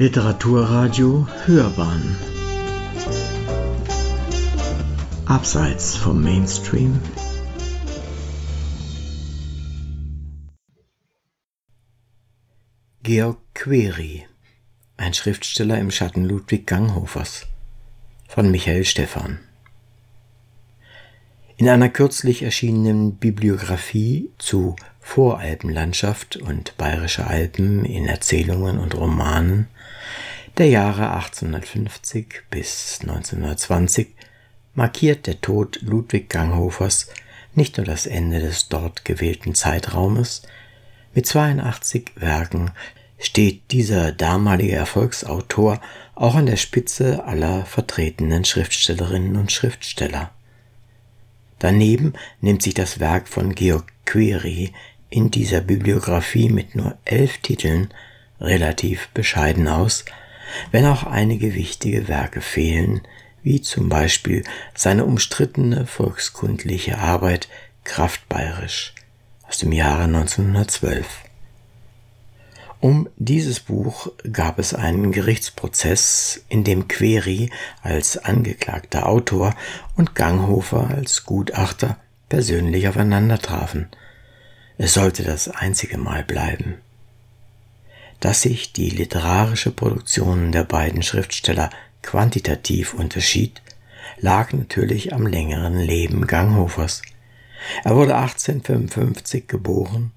Literaturradio Hörbahn. Abseits vom Mainstream. Georg Query Ein Schriftsteller im Schatten Ludwig Ganghofers von Michael Stephan. In einer kürzlich erschienenen Bibliografie zu Voralpenlandschaft und Bayerische Alpen in Erzählungen und Romanen der Jahre 1850 bis 1920 markiert der Tod Ludwig Ganghofers nicht nur das Ende des dort gewählten Zeitraumes, mit 82 Werken steht dieser damalige Erfolgsautor auch an der Spitze aller vertretenen Schriftstellerinnen und Schriftsteller. Daneben nimmt sich das Werk von Georg Query in dieser Bibliografie mit nur elf Titeln relativ bescheiden aus, wenn auch einige wichtige Werke fehlen, wie zum Beispiel seine umstrittene volkskundliche Arbeit Kraft bayerisch aus dem Jahre 1912. Um dieses Buch gab es einen Gerichtsprozess, in dem Query als angeklagter Autor und Ganghofer als Gutachter persönlich aufeinander trafen – es sollte das einzige Mal bleiben. Dass sich die literarische Produktion der beiden Schriftsteller quantitativ unterschied, lag natürlich am längeren Leben Ganghofers. Er wurde 1855 geboren,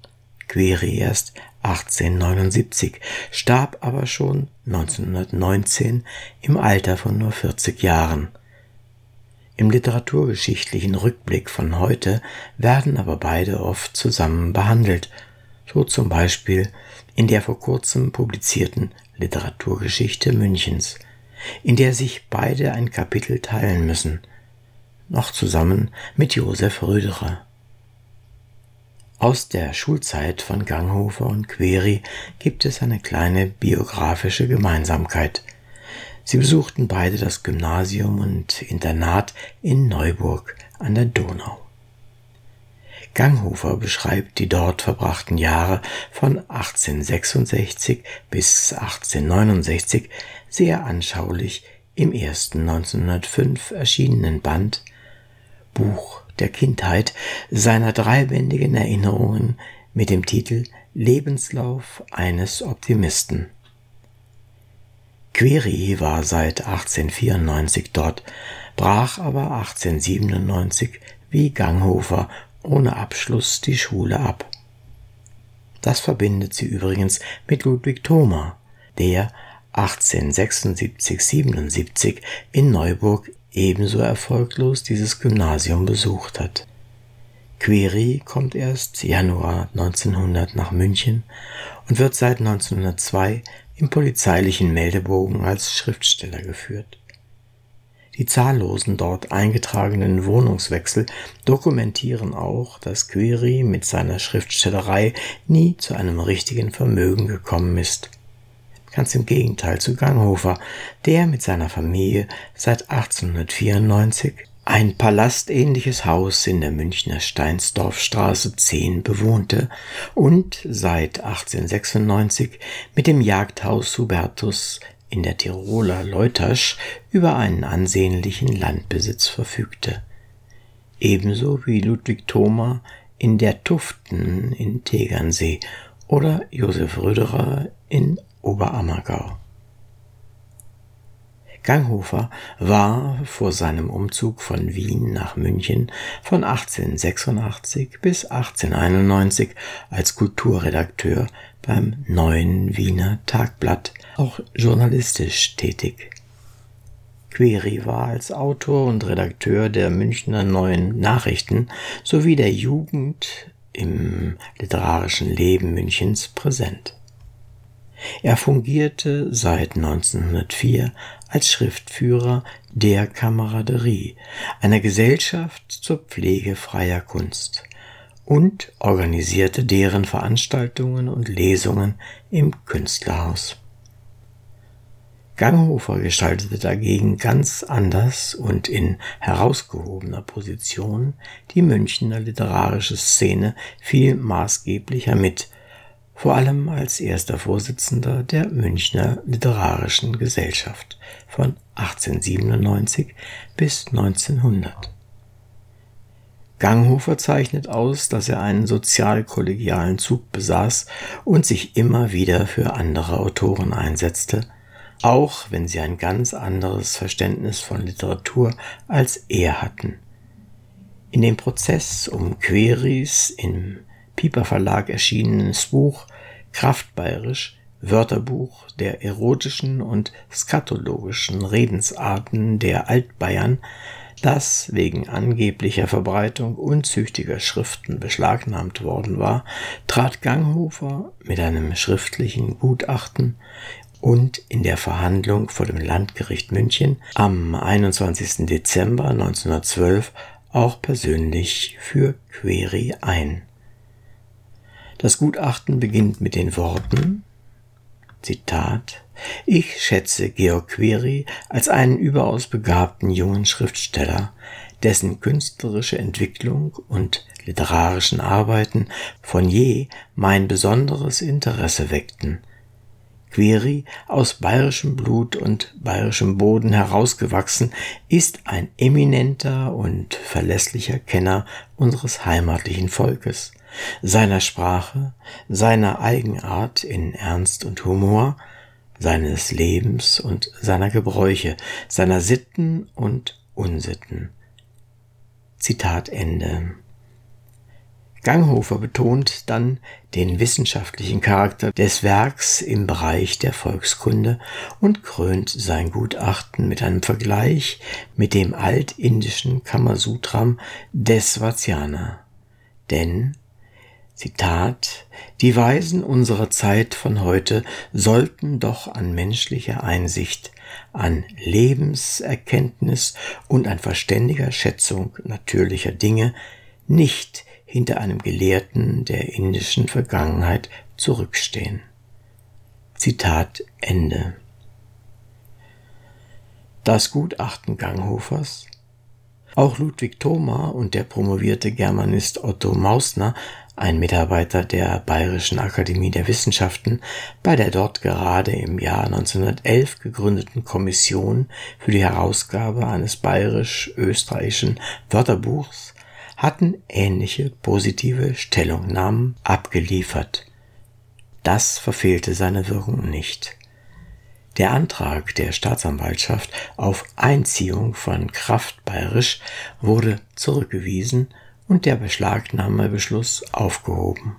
Query erst 1879, starb aber schon 1919 im Alter von nur 40 Jahren. Im literaturgeschichtlichen Rückblick von heute werden aber beide oft zusammen behandelt, so zum Beispiel in der vor kurzem publizierten Literaturgeschichte Münchens, in der sich beide ein Kapitel teilen müssen, noch zusammen mit Josef Röderer. Aus der Schulzeit von Ganghofer und Query gibt es eine kleine biografische Gemeinsamkeit. Sie besuchten beide das Gymnasium und Internat in Neuburg an der Donau. Ganghofer beschreibt die dort verbrachten Jahre von 1866 bis 1869 sehr anschaulich im ersten 1905 erschienenen Band Buch der Kindheit seiner dreibändigen Erinnerungen mit dem Titel Lebenslauf eines Optimisten. Query war seit 1894 dort, brach aber 1897 wie Ganghofer ohne Abschluss die Schule ab. Das verbindet sie übrigens mit Ludwig Thoma, der 1876-77 in Neuburg ebenso erfolglos dieses Gymnasium besucht hat. Query kommt erst Januar 1900 nach München und wird seit 1902 im polizeilichen Meldebogen als Schriftsteller geführt. Die zahllosen dort eingetragenen Wohnungswechsel dokumentieren auch, dass Query mit seiner Schriftstellerei nie zu einem richtigen Vermögen gekommen ist. Ganz im Gegenteil zu Ganghofer, der mit seiner Familie seit 1894 ein palastähnliches Haus in der Münchner Steinsdorfstraße 10 bewohnte und seit 1896 mit dem Jagdhaus Hubertus in der Tiroler Leutasch über einen ansehnlichen Landbesitz verfügte. Ebenso wie Ludwig Thoma in der Tuften in Tegernsee oder Josef Röderer in Oberammergau. Ganghofer war vor seinem Umzug von Wien nach München von 1886 bis 1891 als Kulturredakteur beim Neuen Wiener Tagblatt auch journalistisch tätig. Query war als Autor und Redakteur der Münchner Neuen Nachrichten sowie der Jugend im literarischen Leben Münchens präsent. Er fungierte seit 1904 als Schriftführer der Kameraderie, einer Gesellschaft zur Pflege freier Kunst, und organisierte deren Veranstaltungen und Lesungen im Künstlerhaus. Ganghofer gestaltete dagegen ganz anders und in herausgehobener Position die Münchner literarische Szene viel maßgeblicher mit, vor allem als erster Vorsitzender der Münchner Literarischen Gesellschaft von 1897 bis 1900. Ganghofer zeichnet aus, dass er einen sozialkollegialen Zug besaß und sich immer wieder für andere Autoren einsetzte, auch wenn sie ein ganz anderes Verständnis von Literatur als er hatten. In dem Prozess um Queries im Piper Verlag erschienenes Buch Kraftbayerisch Wörterbuch der erotischen und skatologischen Redensarten der Altbayern, das wegen angeblicher Verbreitung unzüchtiger Schriften beschlagnahmt worden war, trat Ganghofer mit einem schriftlichen Gutachten und in der Verhandlung vor dem Landgericht München am 21. Dezember 1912 auch persönlich für Query ein. Das Gutachten beginnt mit den Worten Zitat Ich schätze Georg Query als einen überaus begabten jungen Schriftsteller, dessen künstlerische Entwicklung und literarischen Arbeiten von je mein besonderes Interesse weckten – Query, aus bayerischem Blut und bayerischem Boden herausgewachsen, ist ein eminenter und verlässlicher Kenner unseres heimatlichen Volkes, seiner Sprache, seiner Eigenart in Ernst und Humor, seines Lebens und seiner Gebräuche, seiner Sitten und Unsitten. Zitat Ende. Ganghofer betont dann den wissenschaftlichen Charakter des Werks im Bereich der Volkskunde und krönt sein Gutachten mit einem Vergleich mit dem altindischen Kamasutram des Vatsiana. Denn Zitat, die Weisen unserer Zeit von heute sollten doch an menschlicher Einsicht, an Lebenserkenntnis und an verständiger Schätzung natürlicher Dinge nicht hinter einem Gelehrten der indischen Vergangenheit zurückstehen. Zitat Ende. Das Gutachten Ganghofers auch Ludwig Thoma und der promovierte Germanist Otto Mausner, ein Mitarbeiter der Bayerischen Akademie der Wissenschaften, bei der dort gerade im Jahr 1911 gegründeten Kommission für die Herausgabe eines bayerisch-österreichischen Wörterbuchs hatten ähnliche positive Stellungnahmen abgeliefert. Das verfehlte seine Wirkung nicht. Der Antrag der Staatsanwaltschaft auf Einziehung von Kraft bayerisch wurde zurückgewiesen und der Beschlagnahmebeschluss aufgehoben.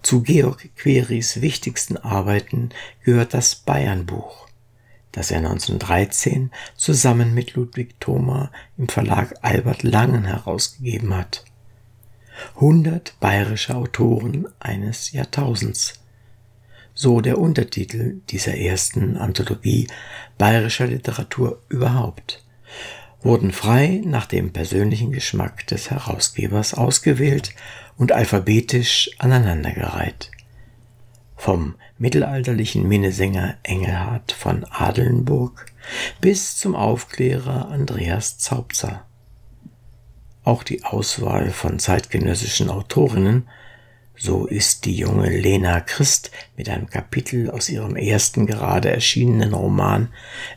Zu Georg Querys wichtigsten Arbeiten gehört das Bayernbuch, das er 1913 zusammen mit Ludwig Thoma im Verlag Albert Langen herausgegeben hat. 100 bayerische Autoren eines Jahrtausends. So der Untertitel dieser ersten Anthologie bayerischer Literatur überhaupt wurden frei nach dem persönlichen Geschmack des Herausgebers ausgewählt und alphabetisch aneinandergereiht. Vom mittelalterlichen Minnesänger Engelhard von Adelnburg bis zum Aufklärer Andreas Zaubzer. Auch die Auswahl von zeitgenössischen Autorinnen, so ist die junge Lena Christ mit einem Kapitel aus ihrem ersten gerade erschienenen Roman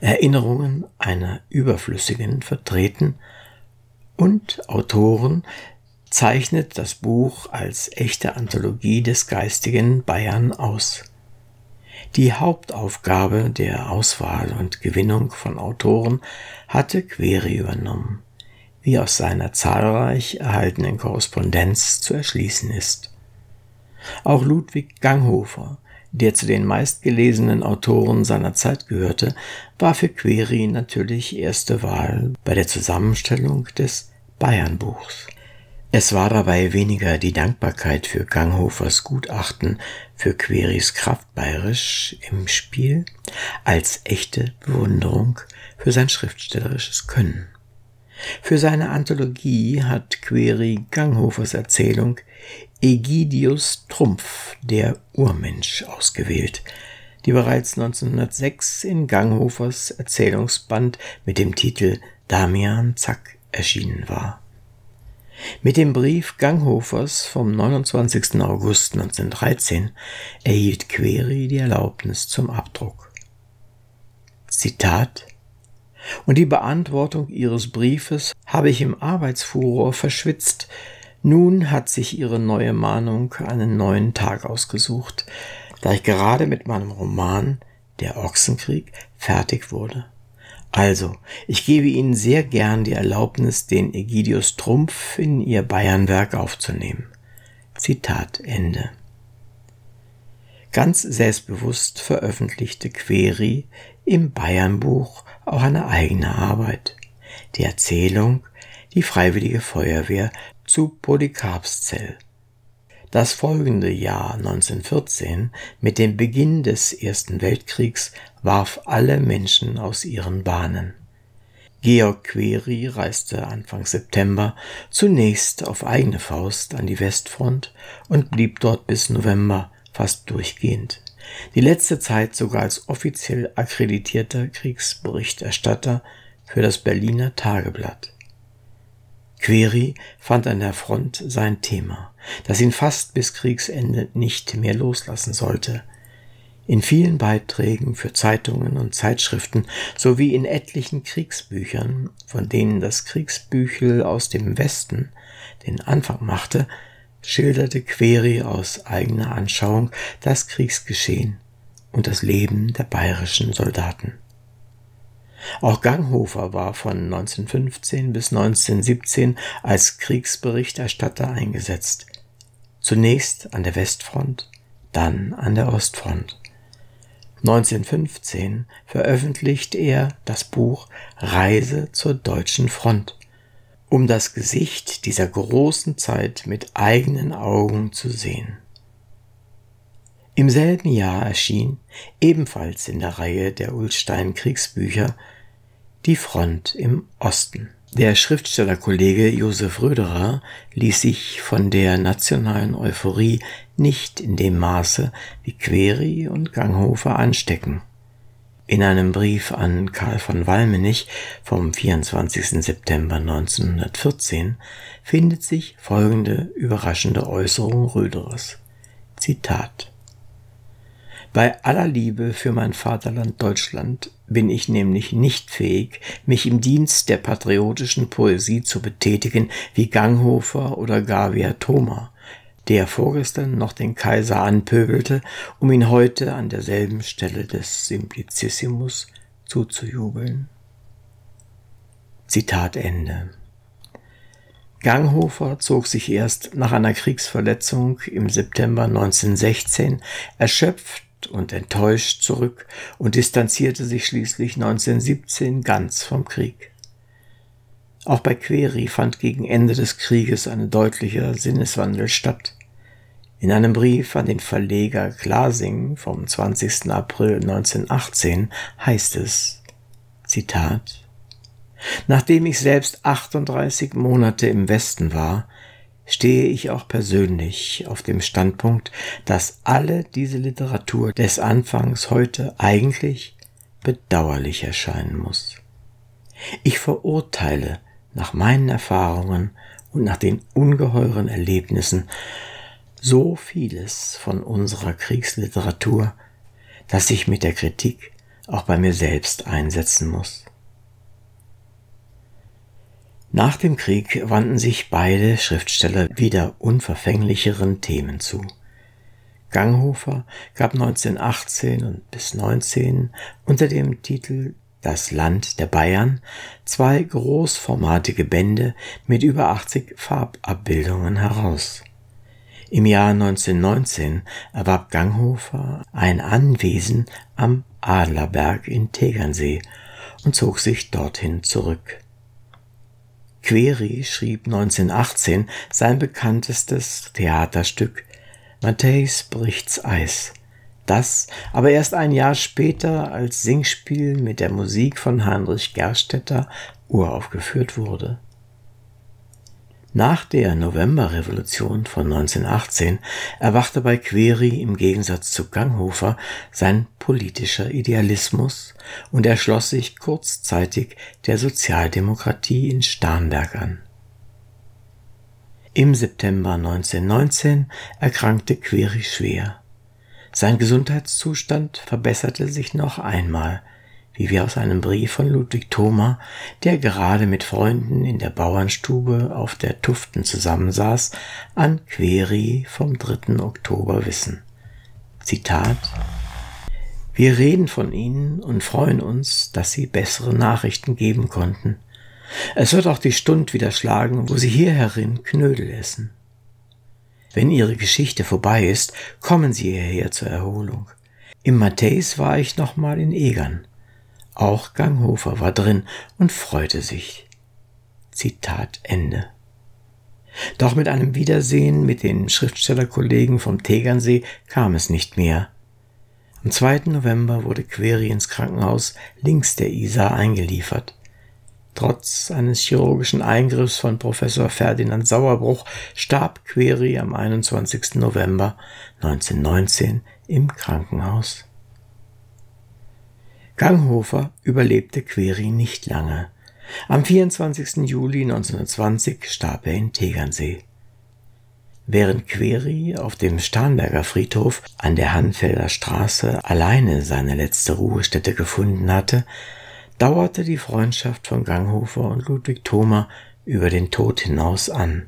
Erinnerungen einer Überflüssigen vertreten und Autoren zeichnet das Buch als echte Anthologie des geistigen Bayern aus. Die Hauptaufgabe der Auswahl und Gewinnung von Autoren hatte Query übernommen, wie aus seiner zahlreich erhaltenen Korrespondenz zu erschließen ist. Auch Ludwig Ganghofer, der zu den meistgelesenen Autoren seiner Zeit gehörte, war für Query natürlich erste Wahl bei der Zusammenstellung des Bayernbuchs. Es war dabei weniger die Dankbarkeit für Ganghofers Gutachten für Queris Kraft bayerisch im Spiel, als echte Bewunderung für sein schriftstellerisches Können. Für seine Anthologie hat Query Ganghofers Erzählung Egidius Trumpf, der Urmensch, ausgewählt, die bereits 1906 in Ganghofers Erzählungsband mit dem Titel Damian Zack erschienen war. Mit dem Brief Ganghofers vom 29. August 1913 erhielt Query die Erlaubnis zum Abdruck. Zitat Und die Beantwortung Ihres Briefes habe ich im Arbeitsfuror verschwitzt. Nun hat sich Ihre neue Mahnung einen neuen Tag ausgesucht, da ich gerade mit meinem Roman Der Ochsenkrieg fertig wurde. Also, ich gebe Ihnen sehr gern die Erlaubnis, den Egidius Trumpf in Ihr Bayernwerk aufzunehmen. Zitat Ende. Ganz selbstbewusst veröffentlichte Query im Bayernbuch auch eine eigene Arbeit, die Erzählung Die Freiwillige Feuerwehr zu Polycarpszell das folgende Jahr 1914 mit dem Beginn des Ersten Weltkriegs warf alle Menschen aus ihren Bahnen. Georg Query reiste Anfang September zunächst auf eigene Faust an die Westfront und blieb dort bis November fast durchgehend. Die letzte Zeit sogar als offiziell akkreditierter Kriegsberichterstatter für das Berliner Tageblatt. Query fand an der Front sein Thema, das ihn fast bis Kriegsende nicht mehr loslassen sollte. In vielen Beiträgen für Zeitungen und Zeitschriften sowie in etlichen Kriegsbüchern, von denen das Kriegsbüchel aus dem Westen den Anfang machte, schilderte Query aus eigener Anschauung das Kriegsgeschehen und das Leben der bayerischen Soldaten. Auch Ganghofer war von 1915 bis 1917 als Kriegsberichterstatter eingesetzt. Zunächst an der Westfront, dann an der Ostfront. 1915 veröffentlicht er das Buch Reise zur deutschen Front, um das Gesicht dieser großen Zeit mit eigenen Augen zu sehen. Im selben Jahr erschien, ebenfalls in der Reihe der Ulstein Kriegsbücher, die Front im Osten. Der Schriftstellerkollege Josef Röderer ließ sich von der nationalen Euphorie nicht in dem Maße wie Query und Ganghofer anstecken. In einem Brief an Karl von Walmenich vom 24. September 1914 findet sich folgende überraschende Äußerung Röderers. Zitat bei aller Liebe für mein Vaterland Deutschland bin ich nämlich nicht fähig, mich im Dienst der patriotischen Poesie zu betätigen wie Ganghofer oder Gavia Thoma, der vorgestern noch den Kaiser anpöbelte, um ihn heute an derselben Stelle des Simplicissimus zuzujubeln. Zitat Ende. Ganghofer zog sich erst nach einer Kriegsverletzung im September 1916 erschöpft und enttäuscht zurück und distanzierte sich schließlich 1917 ganz vom Krieg. Auch bei Query fand gegen Ende des Krieges ein deutlicher Sinneswandel statt. In einem Brief an den Verleger Glasing vom 20. April 1918 heißt es, Zitat, Nachdem ich selbst 38 Monate im Westen war, stehe ich auch persönlich auf dem Standpunkt, dass alle diese Literatur des Anfangs heute eigentlich bedauerlich erscheinen muss. Ich verurteile nach meinen Erfahrungen und nach den ungeheuren Erlebnissen so vieles von unserer Kriegsliteratur, dass ich mit der Kritik auch bei mir selbst einsetzen muss. Nach dem Krieg wandten sich beide Schriftsteller wieder unverfänglicheren Themen zu. Ganghofer gab 1918 und bis 19 unter dem Titel Das Land der Bayern zwei großformatige Bände mit über 80 Farbabbildungen heraus. Im Jahr 1919 erwarb Ganghofer ein Anwesen am Adlerberg in Tegernsee und zog sich dorthin zurück. Query schrieb 1918 sein bekanntestes Theaterstück Matthäus bricht's Eis, das aber erst ein Jahr später als Singspiel mit der Musik von Heinrich Gerstetter uraufgeführt wurde nach der Novemberrevolution von 1918 erwachte bei Query im Gegensatz zu Ganghofer sein politischer Idealismus und er schloss sich kurzzeitig der Sozialdemokratie in Starnberg an. Im September 1919 erkrankte Query schwer. Sein Gesundheitszustand verbesserte sich noch einmal, wie wir aus einem Brief von Ludwig Thoma, der gerade mit Freunden in der Bauernstube auf der Tuften zusammensaß, an Query vom 3. Oktober wissen. Zitat Wir reden von Ihnen und freuen uns, dass Sie bessere Nachrichten geben konnten. Es wird auch die Stund wieder schlagen, wo Sie hier herin Knödel essen. Wenn Ihre Geschichte vorbei ist, kommen Sie hierher zur Erholung. Im Matthäus war ich nochmal in Egern. Auch Ganghofer war drin und freute sich. Zitat Ende. Doch mit einem Wiedersehen mit den Schriftstellerkollegen vom Tegernsee kam es nicht mehr. Am 2. November wurde Query ins Krankenhaus links der Isar eingeliefert. Trotz eines chirurgischen Eingriffs von Professor Ferdinand Sauerbruch starb Query am 21. November 1919 im Krankenhaus. Ganghofer überlebte Query nicht lange. Am 24. Juli 1920 starb er in Tegernsee. Während Query auf dem Starnberger Friedhof an der Hanfelder Straße alleine seine letzte Ruhestätte gefunden hatte, dauerte die Freundschaft von Ganghofer und Ludwig Thoma über den Tod hinaus an.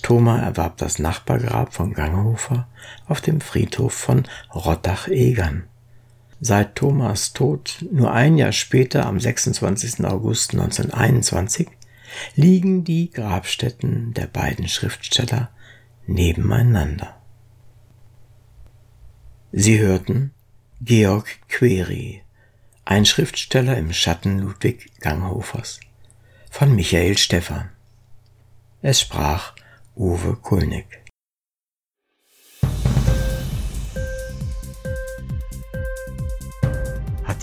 Thoma erwarb das Nachbargrab von Ganghofer auf dem Friedhof von Rottach-Egern. Seit Thomas Tod nur ein Jahr später, am 26. August 1921, liegen die Grabstätten der beiden Schriftsteller nebeneinander. Sie hörten Georg Query ein Schriftsteller im Schatten Ludwig Ganghofers von Michael Stephan. Es sprach Uwe Kulnig.